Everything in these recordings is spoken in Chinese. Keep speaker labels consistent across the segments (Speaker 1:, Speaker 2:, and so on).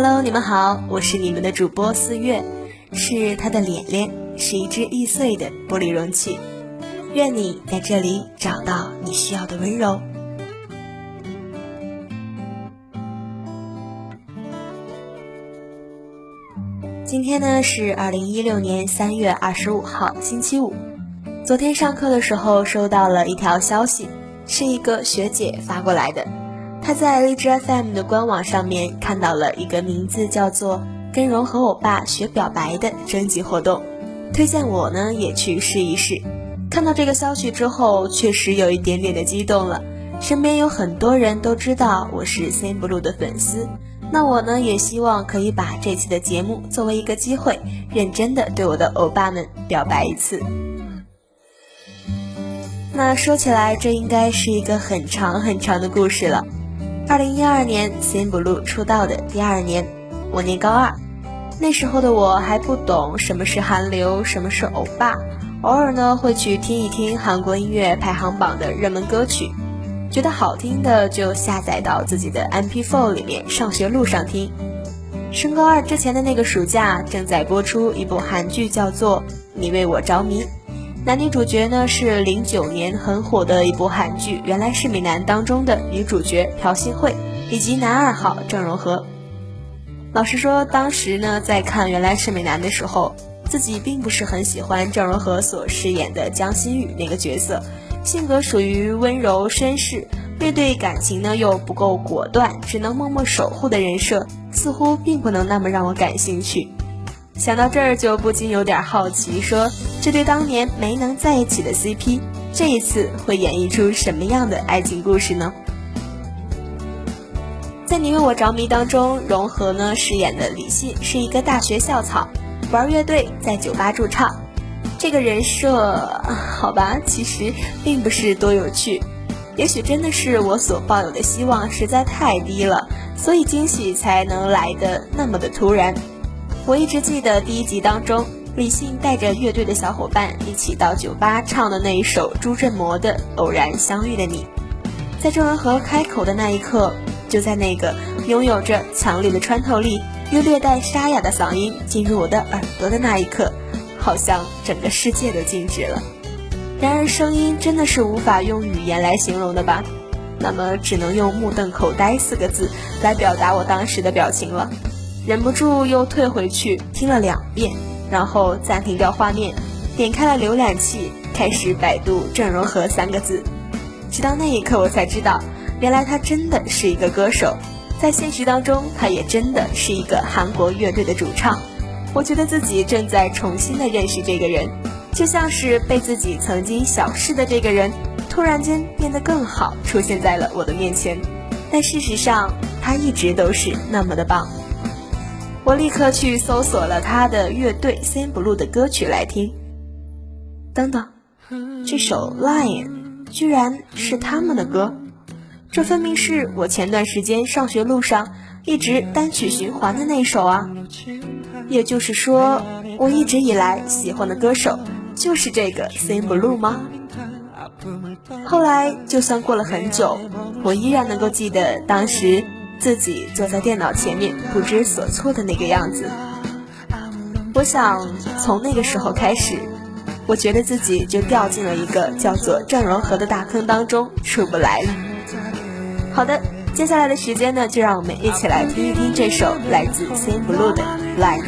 Speaker 1: Hello，你们好，我是你们的主播四月，是他的脸脸，是一只易碎的玻璃容器。愿你在这里找到你需要的温柔。今天呢是二零一六年三月二十五号，星期五。昨天上课的时候收到了一条消息，是一个学姐发过来的。他在荔枝 FM 的官网上面看到了一个名字叫做“跟融合欧巴学表白”的征集活动，推荐我呢也去试一试。看到这个消息之后，确实有一点点的激动了。身边有很多人都知道我是 Same Blue 的粉丝。那我呢，也希望可以把这期的节目作为一个机会，认真的对我的欧巴们表白一次。那说起来，这应该是一个很长很长的故事了。二零一二年，Same Blue 出道的第二年，我念高二，那时候的我还不懂什么是韩流，什么是欧巴，偶尔呢会去听一听韩国音乐排行榜的热门歌曲。觉得好听的就下载到自己的 MP4 里面，上学路上听。升高二之前的那个暑假，正在播出一部韩剧，叫做《你为我着迷》。男女主角呢是零九年很火的一部韩剧《原来是美男》当中的女主角朴信惠，以及男二号郑容和。老实说，当时呢在看《原来是美男》的时候，自己并不是很喜欢郑容和所饰演的江心宇那个角色。性格属于温柔绅士，面对感情呢又不够果断，只能默默守护的人设，似乎并不能那么让我感兴趣。想到这儿，就不禁有点好奇，说这对当年没能在一起的 CP，这一次会演绎出什么样的爱情故事呢？在《你为我着迷》当中，融合呢饰演的李信是一个大学校草，玩乐队，在酒吧驻唱。这个人设，好吧，其实并不是多有趣。也许真的是我所抱有的希望实在太低了，所以惊喜才能来的那么的突然。我一直记得第一集当中，李信带着乐队的小伙伴一起到酒吧唱的那一首朱振模的《偶然相遇的你》。在郑文和开口的那一刻，就在那个拥有着强烈的穿透力又略带沙哑的嗓音进入我的耳朵的那一刻。好像整个世界都静止了。然而，声音真的是无法用语言来形容的吧？那么，只能用“目瞪口呆”四个字来表达我当时的表情了。忍不住又退回去听了两遍，然后暂停掉画面，点开了浏览器，开始百度“郑容和”三个字。直到那一刻，我才知道，原来他真的是一个歌手，在现实当中，他也真的是一个韩国乐队的主唱。我觉得自己正在重新的认识这个人，就像是被自己曾经小视的这个人，突然间变得更好，出现在了我的面前。但事实上，他一直都是那么的棒。我立刻去搜索了他的乐队 Same Blue 的歌曲来听。等等，这首 Lion 居然是他们的歌，这分明是我前段时间上学路上一直单曲循环的那首啊！也就是说，我一直以来喜欢的歌手就是这个 Same Blue 吗？后来，就算过了很久，我依然能够记得当时自己坐在电脑前面不知所措的那个样子。我想从那个时候开始我觉得自己就掉进了一个叫做郑容和的大坑当中出不来。了好的接下来的时间呢就让我们一起来听一听这首来自 s i n blue 的 like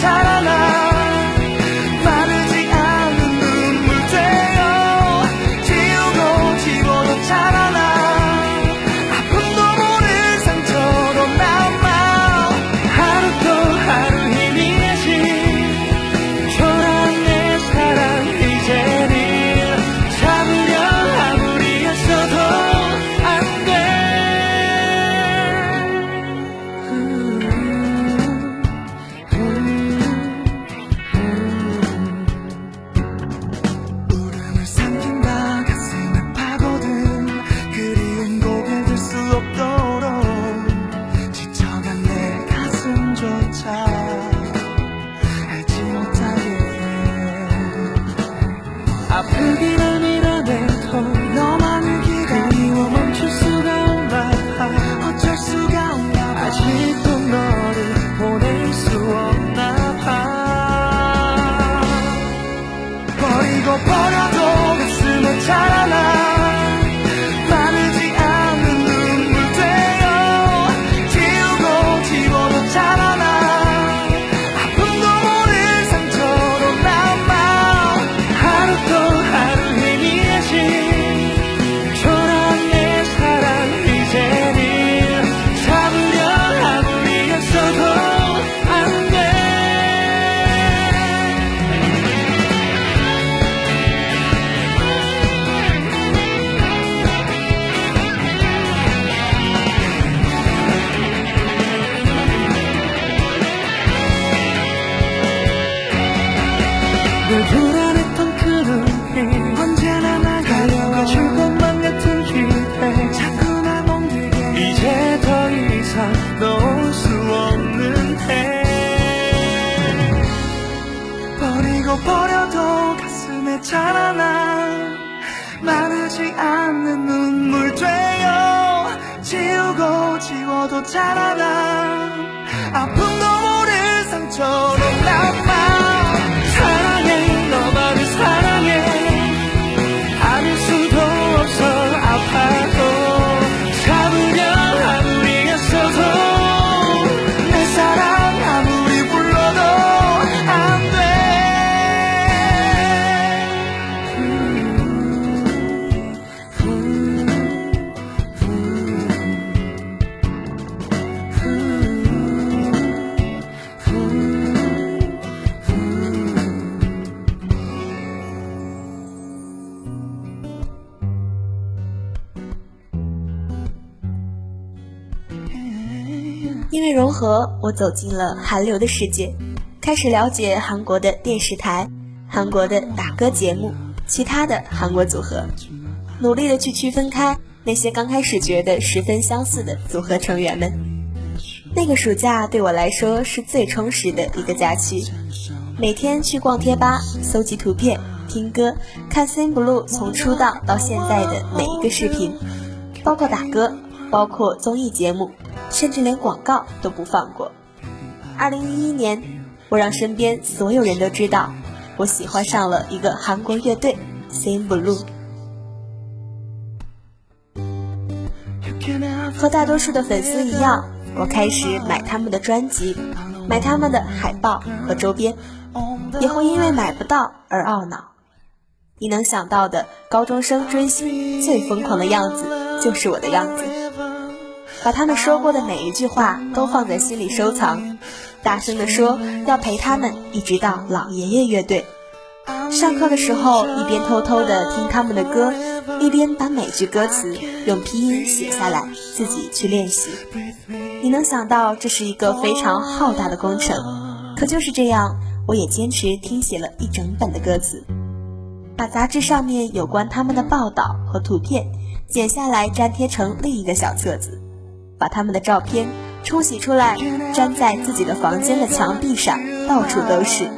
Speaker 2: 살아나 버려도 가슴에 자라나 마르지 않는 눈물 되어 지우고 지워도 자라나 아픔도 모를 상처로 남아.
Speaker 1: 和，我走进了韩流的世界，开始了解韩国的电视台、韩国的打歌节目、其他的韩国组合，努力的去区分开那些刚开始觉得十分相似的组合成员们。那个暑假对我来说是最充实的一个假期，每天去逛贴吧，搜集图片、听歌、看 CN BLUE 从出道到现在的每一个视频，包括打歌，包括综艺节目。甚至连广告都不放过。二零一一年，我让身边所有人都知道，我喜欢上了一个韩国乐队 CN BLUE。和大多数的粉丝一样，我开始买他们的专辑，买他们的海报和周边，也会因为买不到而懊恼。你能想到的高中生追星最疯狂的样子，就是我的样子。把他们说过的每一句话都放在心里收藏，大声地说要陪他们一直到老爷爷乐队。上课的时候一边偷偷地听他们的歌，一边把每句歌词用拼音写下来，自己去练习。你能想到这是一个非常浩大的工程，可就是这样，我也坚持听写了一整本的歌词，把杂志上面有关他们的报道和图片剪下来粘贴成另一个小册子。把他们的照片冲洗出来，粘在自己的房间的墙壁上，到处都是。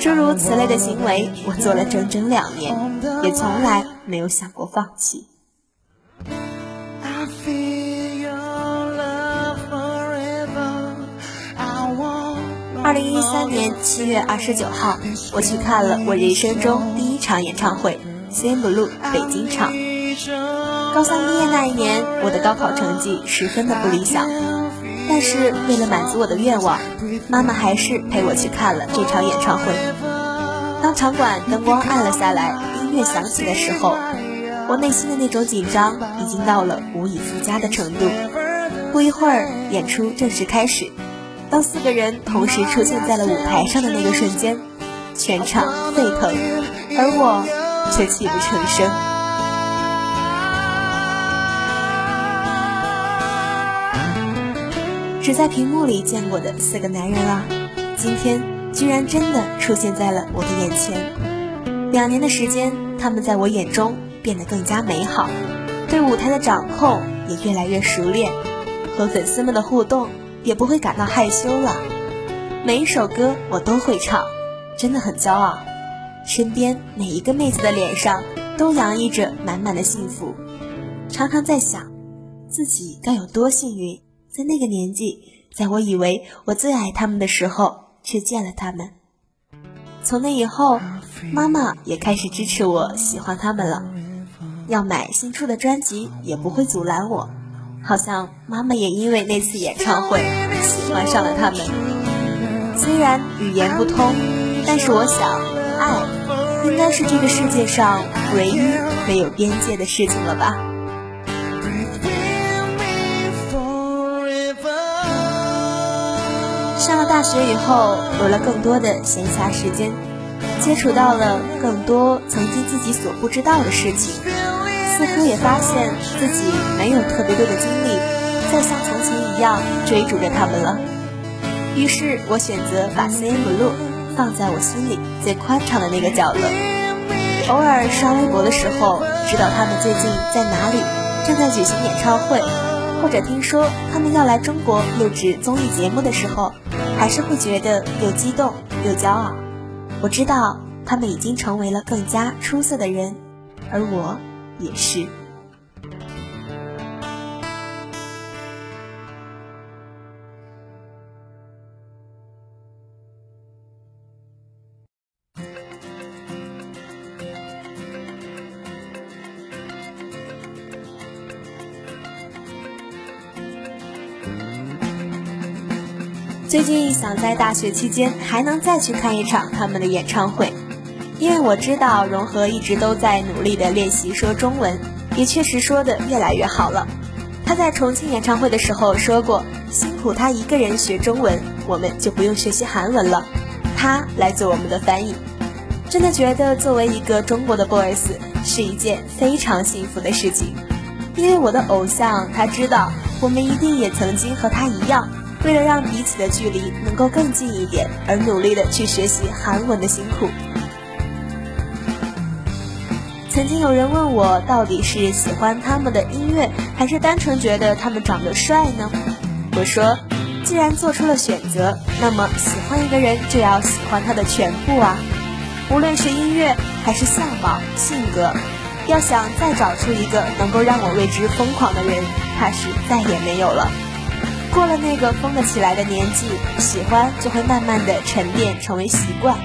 Speaker 1: 诸如此类的行为，我做了整整两年，也从来没有想过放弃。二零一三年七月二十九号，我去看了我人生中第一场演唱会 BLUE 北京场。高三毕业那一年，我的高考成绩十分的不理想，但是为了满足我的愿望，妈妈还是陪我去看了这场演唱会。当场馆灯光暗了下来，音乐响起的时候，我内心的那种紧张已经到了无以复加的程度。不一会儿，演出正式开始。当四个人同时出现在了舞台上的那个瞬间，全场沸腾，而我却泣不成声。只在屏幕里见过的四个男人啊，今天居然真的出现在了我的眼前。两年的时间，他们在我眼中变得更加美好，对舞台的掌控也越来越熟练，和粉丝们的互动也不会感到害羞了。每一首歌我都会唱，真的很骄傲。身边每一个妹子的脸上都洋溢着满满的幸福，常常在想，自己该有多幸运。在那个年纪，在我以为我最爱他们的时候，却见了他们。从那以后，妈妈也开始支持我喜欢他们了，要买新出的专辑也不会阻拦我。好像妈妈也因为那次演唱会喜欢上了他们。虽然语言不通，但是我想，爱应该是这个世界上唯一没有边界的事情了吧。上了大学以后，有了更多的闲暇时间，接触到了更多曾经自己所不知道的事情，似乎也发现自己没有特别多的精力再像从前一样追逐着他们了。于是我选择把 CN BLUE 放在我心里最宽敞的那个角落。偶尔刷微博的时候，知道他们最近在哪里，正在举行演唱会。或者听说他们要来中国录制综艺节目的时候，还是会觉得又激动又骄傲。我知道他们已经成为了更加出色的人，而我也是。最近想在大学期间还能再去看一场他们的演唱会，因为我知道融合一直都在努力的练习说中文，也确实说的越来越好了。他在重庆演唱会的时候说过，辛苦他一个人学中文，我们就不用学习韩文了，他来做我们的翻译。真的觉得作为一个中国的 boys 是一件非常幸福的事情，因为我的偶像他知道我们一定也曾经和他一样。为了让彼此的距离能够更近一点，而努力的去学习韩文的辛苦。曾经有人问我，到底是喜欢他们的音乐，还是单纯觉得他们长得帅呢？我说，既然做出了选择，那么喜欢一个人就要喜欢他的全部啊，无论是音乐还是相貌、性格。要想再找出一个能够让我为之疯狂的人，怕是再也没有了。过了那个疯得起来的年纪，喜欢就会慢慢的沉淀成为习惯。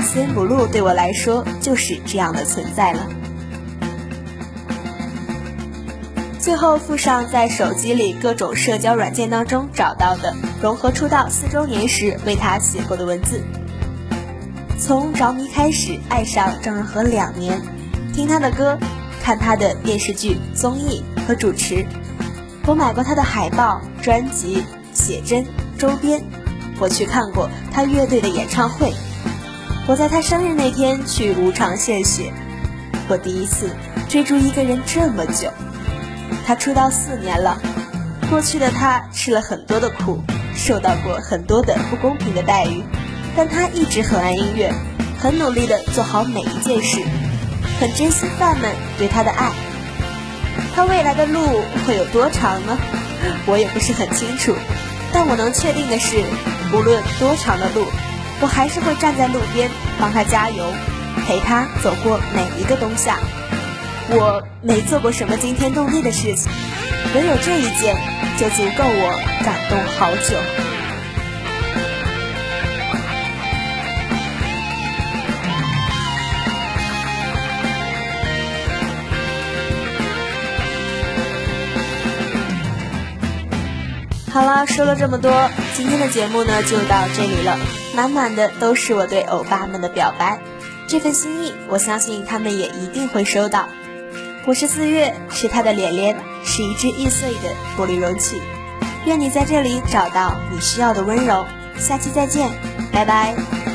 Speaker 1: 森补路对我来说就是这样的存在了。最后附上在手机里各种社交软件当中找到的融合出道四周年时为他写过的文字。从着迷开始，爱上张仁和两年，听他的歌，看他的电视剧、综艺和主持。我买过他的海报、专辑、写真、周边，我去看过他乐队的演唱会。我在他生日那天去无偿献血。我第一次追逐一个人这么久。他出道四年了，过去的他吃了很多的苦，受到过很多的不公平的待遇，但他一直很爱音乐，很努力的做好每一件事，很珍惜饭们对他的爱。他未来的路会有多长呢？我也不是很清楚，但我能确定的是，无论多长的路，我还是会站在路边帮他加油，陪他走过每一个冬夏。我没做过什么惊天动地的事情，唯有这一件就足够我感动好久。好了，说了这么多，今天的节目呢就到这里了。满满的都是我对欧巴们的表白，这份心意，我相信他们也一定会收到。我是四月，是他的脸脸，是一只易碎的玻璃容器。愿你在这里找到你需要的温柔。下期再见，拜拜。